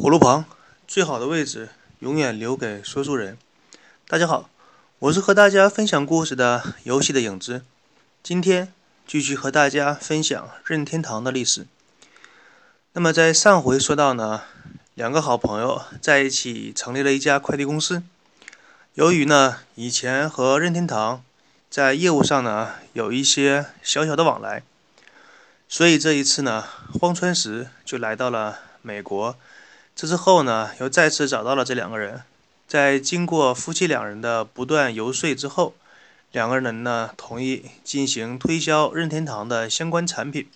火炉旁，最好的位置永远留给说书人。大家好，我是和大家分享故事的游戏的影子。今天继续和大家分享任天堂的历史。那么在上回说到呢，两个好朋友在一起成立了一家快递公司。由于呢以前和任天堂在业务上呢有一些小小的往来，所以这一次呢荒川石就来到了美国。这之后呢，又再次找到了这两个人，在经过夫妻两人的不断游说之后，两个人呢同意进行推销任天堂的相关产品，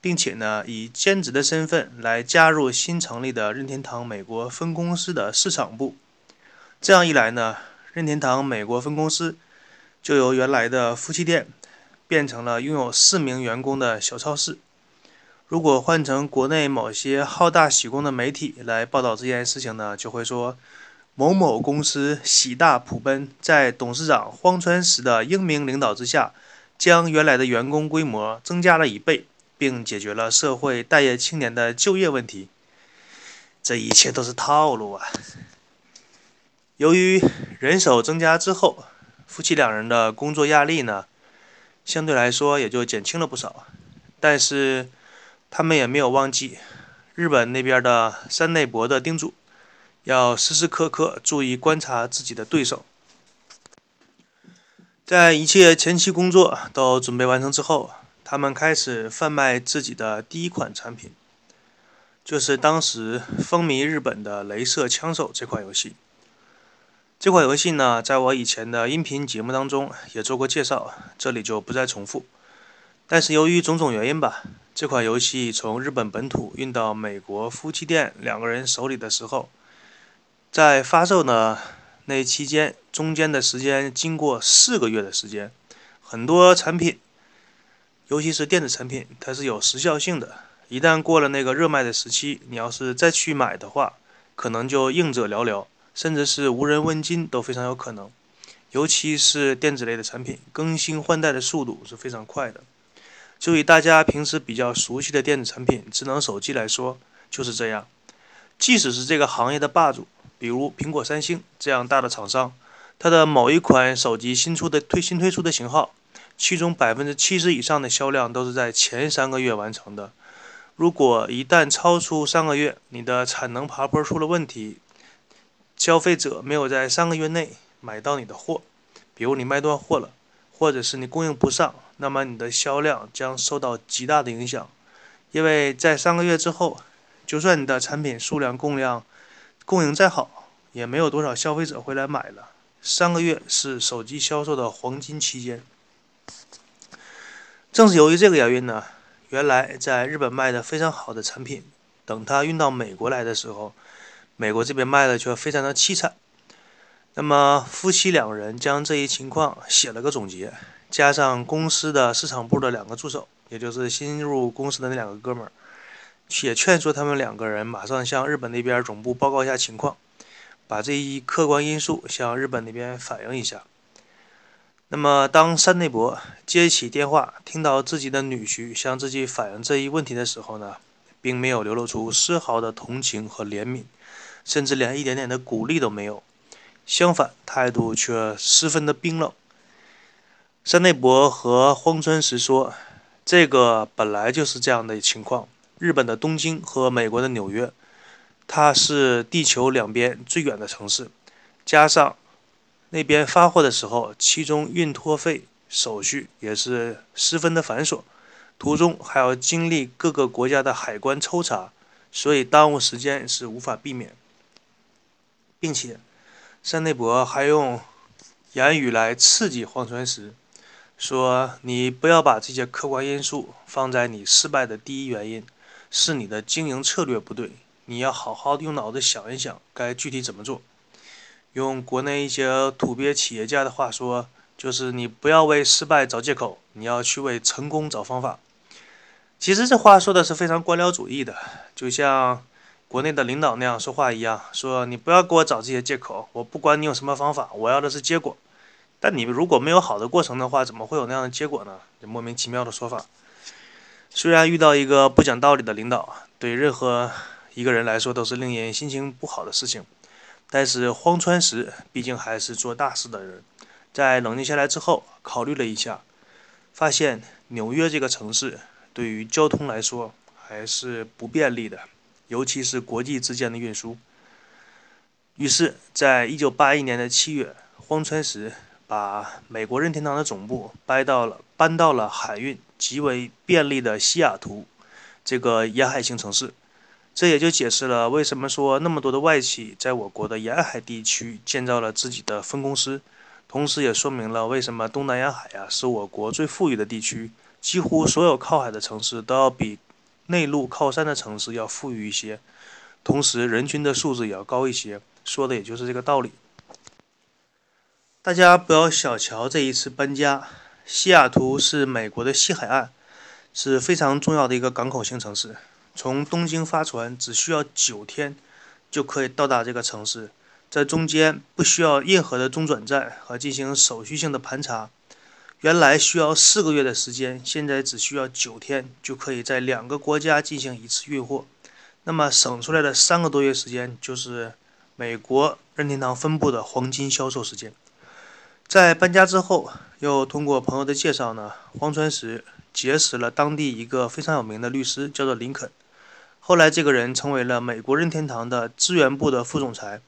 并且呢以兼职的身份来加入新成立的任天堂美国分公司的市场部。这样一来呢，任天堂美国分公司就由原来的夫妻店变成了拥有四名员工的小超市。如果换成国内某些好大喜功的媒体来报道这件事情呢，就会说某某公司喜大普奔，在董事长荒川石的英明领导之下，将原来的员工规模增加了一倍，并解决了社会待业青年的就业问题。这一切都是套路啊！由于人手增加之后，夫妻两人的工作压力呢，相对来说也就减轻了不少，但是。他们也没有忘记日本那边的山内博的叮嘱，要时时刻刻注意观察自己的对手。在一切前期工作都准备完成之后，他们开始贩卖自己的第一款产品，就是当时风靡日本的《镭射枪手》这款游戏。这款游戏呢，在我以前的音频节目当中也做过介绍，这里就不再重复。但是由于种种原因吧。这款游戏从日本本土运到美国夫妻店两个人手里的时候，在发售呢那期间，中间的时间经过四个月的时间，很多产品，尤其是电子产品，它是有时效性的。一旦过了那个热卖的时期，你要是再去买的话，可能就应者寥寥，甚至是无人问津都非常有可能。尤其是电子类的产品，更新换代的速度是非常快的。就以大家平时比较熟悉的电子产品，智能手机来说，就是这样。即使是这个行业的霸主，比如苹果、三星这样大的厂商，它的某一款手机新出的推新推出的型号，其中百分之七十以上的销量都是在前三个月完成的。如果一旦超出三个月，你的产能爬坡出了问题，消费者没有在三个月内买到你的货，比如你卖断货了。或者是你供应不上，那么你的销量将受到极大的影响，因为在三个月之后，就算你的产品数量供量供应再好，也没有多少消费者会来买了。三个月是手机销售的黄金期间。正是由于这个原因呢，原来在日本卖的非常好的产品，等它运到美国来的时候，美国这边卖的却非常的凄惨。那么夫妻两人将这一情况写了个总结，加上公司的市场部的两个助手，也就是新入公司的那两个哥们儿，也劝说他们两个人马上向日本那边总部报告一下情况，把这一客观因素向日本那边反映一下。那么当山内博接起电话，听到自己的女婿向自己反映这一问题的时候呢，并没有流露出丝毫的同情和怜悯，甚至连一点点的鼓励都没有。相反，态度却十分的冰冷。山内博和荒川石说：“这个本来就是这样的情况。日本的东京和美国的纽约，它是地球两边最远的城市，加上那边发货的时候，其中运托费手续也是十分的繁琐，途中还要经历各个国家的海关抽查，所以耽误时间是无法避免，并且。”山内博还用言语来刺激荒川石，说：“你不要把这些客观因素放在你失败的第一原因，是你的经营策略不对。你要好好的用脑子想一想，该具体怎么做。用国内一些土鳖企业家的话说，就是你不要为失败找借口，你要去为成功找方法。其实这话说的是非常官僚主义的，就像……”国内的领导那样说话一样，说你不要给我找这些借口，我不管你用什么方法，我要的是结果。但你们如果没有好的过程的话，怎么会有那样的结果呢？就莫名其妙的说法。虽然遇到一个不讲道理的领导，对任何一个人来说都是令人心情不好的事情。但是荒川石毕竟还是做大事的人，在冷静下来之后，考虑了一下，发现纽约这个城市对于交通来说还是不便利的，尤其是国际之间的运输。于是，在一九八一年的七月，荒川石把美国任天堂的总部搬到了搬到了海运极为便利的西雅图这个沿海型城市。这也就解释了为什么说那么多的外企在我国的沿海地区建造了自己的分公司，同时也说明了为什么东南沿海呀是我国最富裕的地区，几乎所有靠海的城市都要比内陆靠山的城市要富裕一些，同时人均的素质也要高一些，说的也就是这个道理。大家不要小瞧这一次搬家，西雅图是美国的西海岸，是非常重要的一个港口型城市。从东京发船只需要九天，就可以到达这个城市，在中间不需要任何的中转站和进行手续性的盘查。原来需要四个月的时间，现在只需要九天，就可以在两个国家进行一次运货。那么省出来的三个多月时间，就是美国任天堂分部的黄金销售时间。在搬家之后，又通过朋友的介绍呢，荒川石结识了当地一个非常有名的律师，叫做林肯。后来，这个人成为了美国任天堂的资源部的副总裁。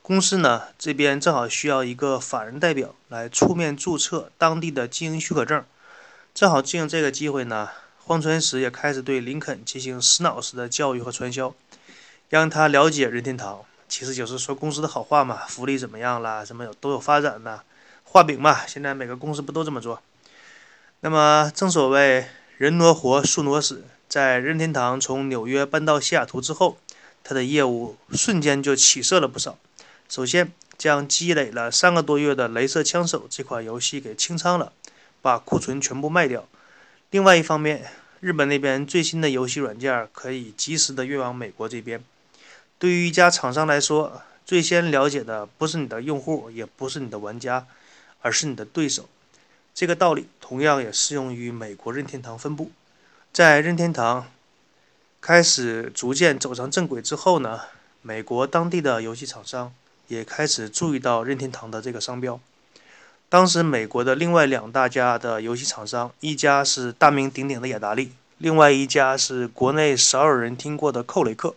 公司呢这边正好需要一个法人代表来出面注册当地的经营许可证。正好借用这个机会呢，荒川石也开始对林肯进行洗脑式的教育和传销，让他了解任天堂。其实就是说公司的好话嘛，福利怎么样啦，什么有都有发展呐，画饼嘛。现在每个公司不都这么做？那么正所谓人挪活，树挪死。在任天堂从纽约搬到西雅图之后，他的业务瞬间就起色了不少。首先，将积累了三个多月的《镭射枪手》这款游戏给清仓了，把库存全部卖掉。另外一方面，日本那边最新的游戏软件可以及时的运往美国这边。对于一家厂商来说，最先了解的不是你的用户，也不是你的玩家，而是你的对手。这个道理同样也适用于美国任天堂分部。在任天堂开始逐渐走上正轨之后呢，美国当地的游戏厂商也开始注意到任天堂的这个商标。当时美国的另外两大家的游戏厂商，一家是大名鼎鼎的雅达利，另外一家是国内少有人听过的寇雷克。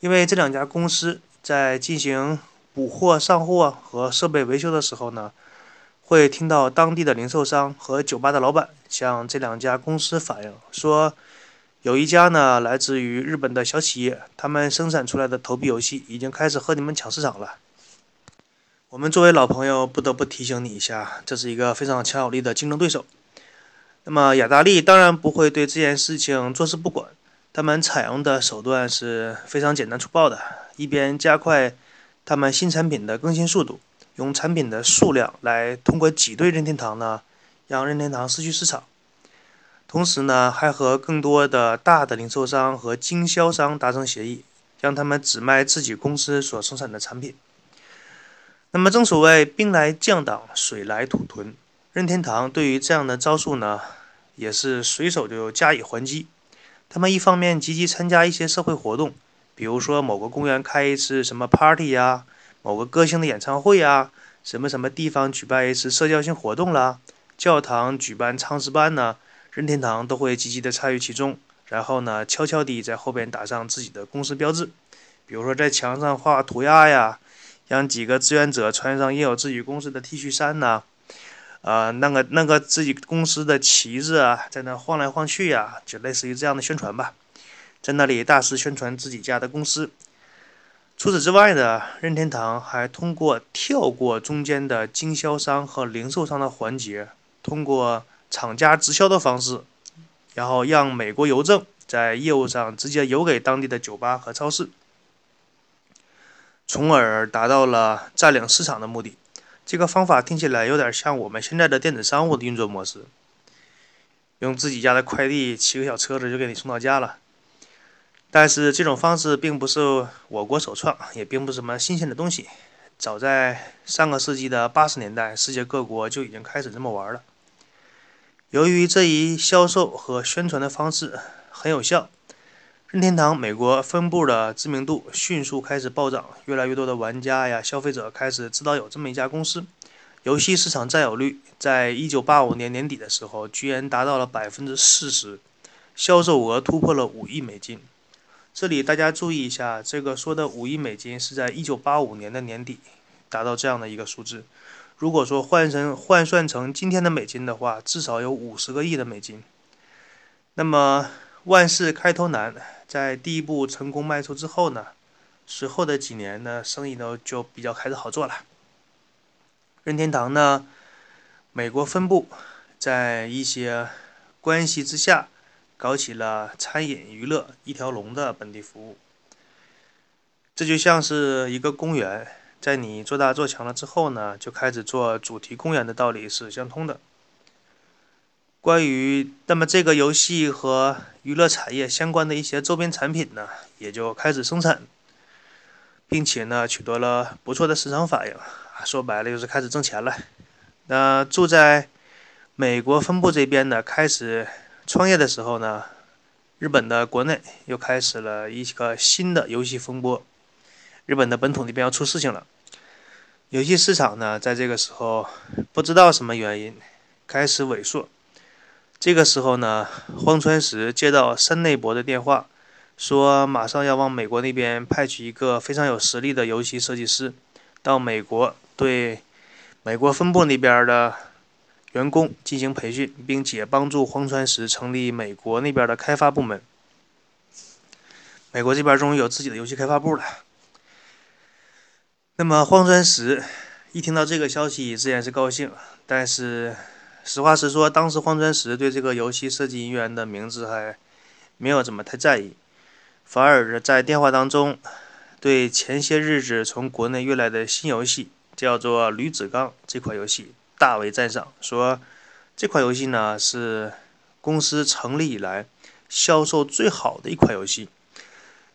因为这两家公司在进行补货、上货和设备维修的时候呢。会听到当地的零售商和酒吧的老板向这两家公司反映说，有一家呢来自于日本的小企业，他们生产出来的投币游戏已经开始和你们抢市场了。我们作为老朋友，不得不提醒你一下，这是一个非常强有力的竞争对手。那么雅达利当然不会对这件事情坐视不管，他们采用的手段是非常简单粗暴的，一边加快他们新产品的更新速度。用产品的数量来通过挤兑任天堂呢，让任天堂失去市场。同时呢，还和更多的大的零售商和经销商达成协议，让他们只卖自己公司所生产的产品。那么，正所谓兵来将挡，水来土屯。任天堂对于这样的招数呢，也是随手就加以还击。他们一方面积极参加一些社会活动，比如说某个公园开一次什么 party 呀。某个歌星的演唱会啊，什么什么地方举办一次社交性活动啦，教堂举办唱诗班呢，任天堂都会积极的参与其中，然后呢，悄悄地在后边打上自己的公司标志，比如说在墙上画涂鸦呀，让几个志愿者穿上印有自己公司的 T 恤衫呐，啊，那个那个自己公司的旗子啊，在那晃来晃去呀，就类似于这样的宣传吧，在那里大肆宣传自己家的公司。除此之外呢，任天堂还通过跳过中间的经销商和零售商的环节，通过厂家直销的方式，然后让美国邮政在业务上直接邮给当地的酒吧和超市，从而达到了占领市场的目的。这个方法听起来有点像我们现在的电子商务的运作模式，用自己家的快递骑个小车子就给你送到家了。但是这种方式并不是我国首创，也并不是什么新鲜的东西。早在上个世纪的八十年代，世界各国就已经开始这么玩了。由于这一销售和宣传的方式很有效，任天堂美国分部的知名度迅速开始暴涨，越来越多的玩家呀、消费者开始知道有这么一家公司。游戏市场占有率在一九八五年年底的时候，居然达到了百分之四十，销售额突破了五亿美金。这里大家注意一下，这个说的五亿美金是在一九八五年的年底达到这样的一个数字。如果说换成换算成今天的美金的话，至少有五十个亿的美金。那么万事开头难，在第一步成功迈出之后呢，随后的几年呢，生意呢就比较开始好做了。任天堂呢，美国分部在一些关系之下。搞起了餐饮娱乐一条龙的本地服务，这就像是一个公园，在你做大做强了之后呢，就开始做主题公园的道理是相通的。关于那么这个游戏和娱乐产业相关的一些周边产品呢，也就开始生产，并且呢取得了不错的市场反应。说白了就是开始挣钱了。那住在美国分部这边呢，开始。创业的时候呢，日本的国内又开始了一个新的游戏风波，日本的本土那边要出事情了。游戏市场呢，在这个时候不知道什么原因开始萎缩。这个时候呢，荒川石接到山内博的电话，说马上要往美国那边派去一个非常有实力的游戏设计师，到美国对美国分部那边的。员工进行培训，并且帮助荒川石成立美国那边的开发部门。美国这边终于有自己的游戏开发部了。那么荒川石一听到这个消息，自然是高兴。但是实话实说，当时荒川石对这个游戏设计人员的名字还没有怎么太在意，反而是在电话当中对前些日子从国内运来的新游戏，叫做《吕子刚》这款游戏。大为赞赏，说这款游戏呢是公司成立以来销售最好的一款游戏。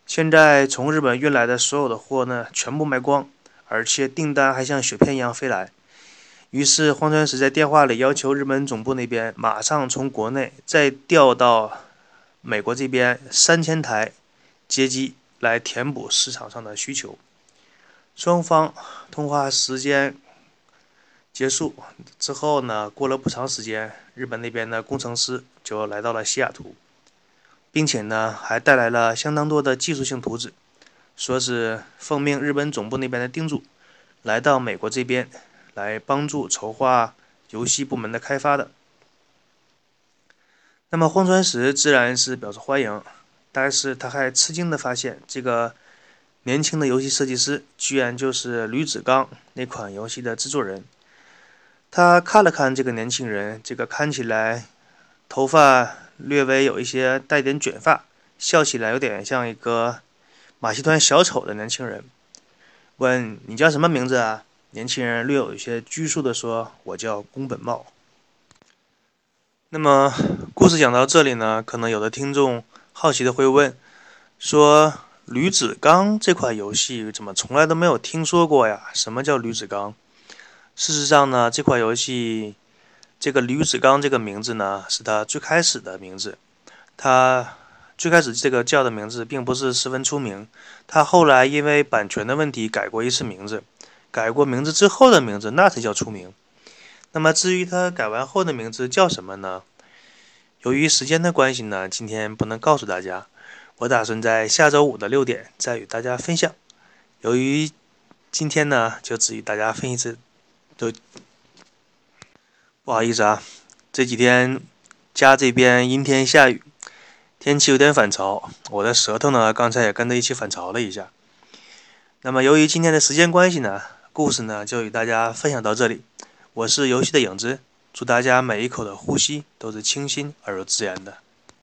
现在从日本运来的所有的货呢全部卖光，而且订单还像雪片一样飞来。于是荒川石在电话里要求日本总部那边马上从国内再调到美国这边三千台街机来填补市场上的需求。双方通话时间。结束之后呢，过了不长时间，日本那边的工程师就来到了西雅图，并且呢，还带来了相当多的技术性图纸，说是奉命日本总部那边的叮嘱，来到美国这边来帮助筹划游戏部门的开发的。那么荒川石自然是表示欢迎，但是他还吃惊的发现，这个年轻的游戏设计师居然就是吕子刚那款游戏的制作人。他看了看这个年轻人，这个看起来头发略微有一些带点卷发，笑起来有点像一个马戏团小丑的年轻人。问你叫什么名字啊？年轻人略有一些拘束地说：“我叫宫本茂。”那么故事讲到这里呢，可能有的听众好奇的会问：说吕子刚这款游戏怎么从来都没有听说过呀？什么叫吕子刚？事实上呢，这款游戏，这个吕子刚这个名字呢，是他最开始的名字。他最开始这个叫的名字并不是十分出名。他后来因为版权的问题改过一次名字，改过名字之后的名字那才叫出名。那么至于他改完后的名字叫什么呢？由于时间的关系呢，今天不能告诉大家。我打算在下周五的六点再与大家分享。由于今天呢，就只与大家分析这。都不好意思啊，这几天家这边阴天下雨，天气有点反潮，我的舌头呢刚才也跟着一起反潮了一下。那么由于今天的时间关系呢，故事呢就与大家分享到这里。我是游戏的影子，祝大家每一口的呼吸都是清新而又自然的。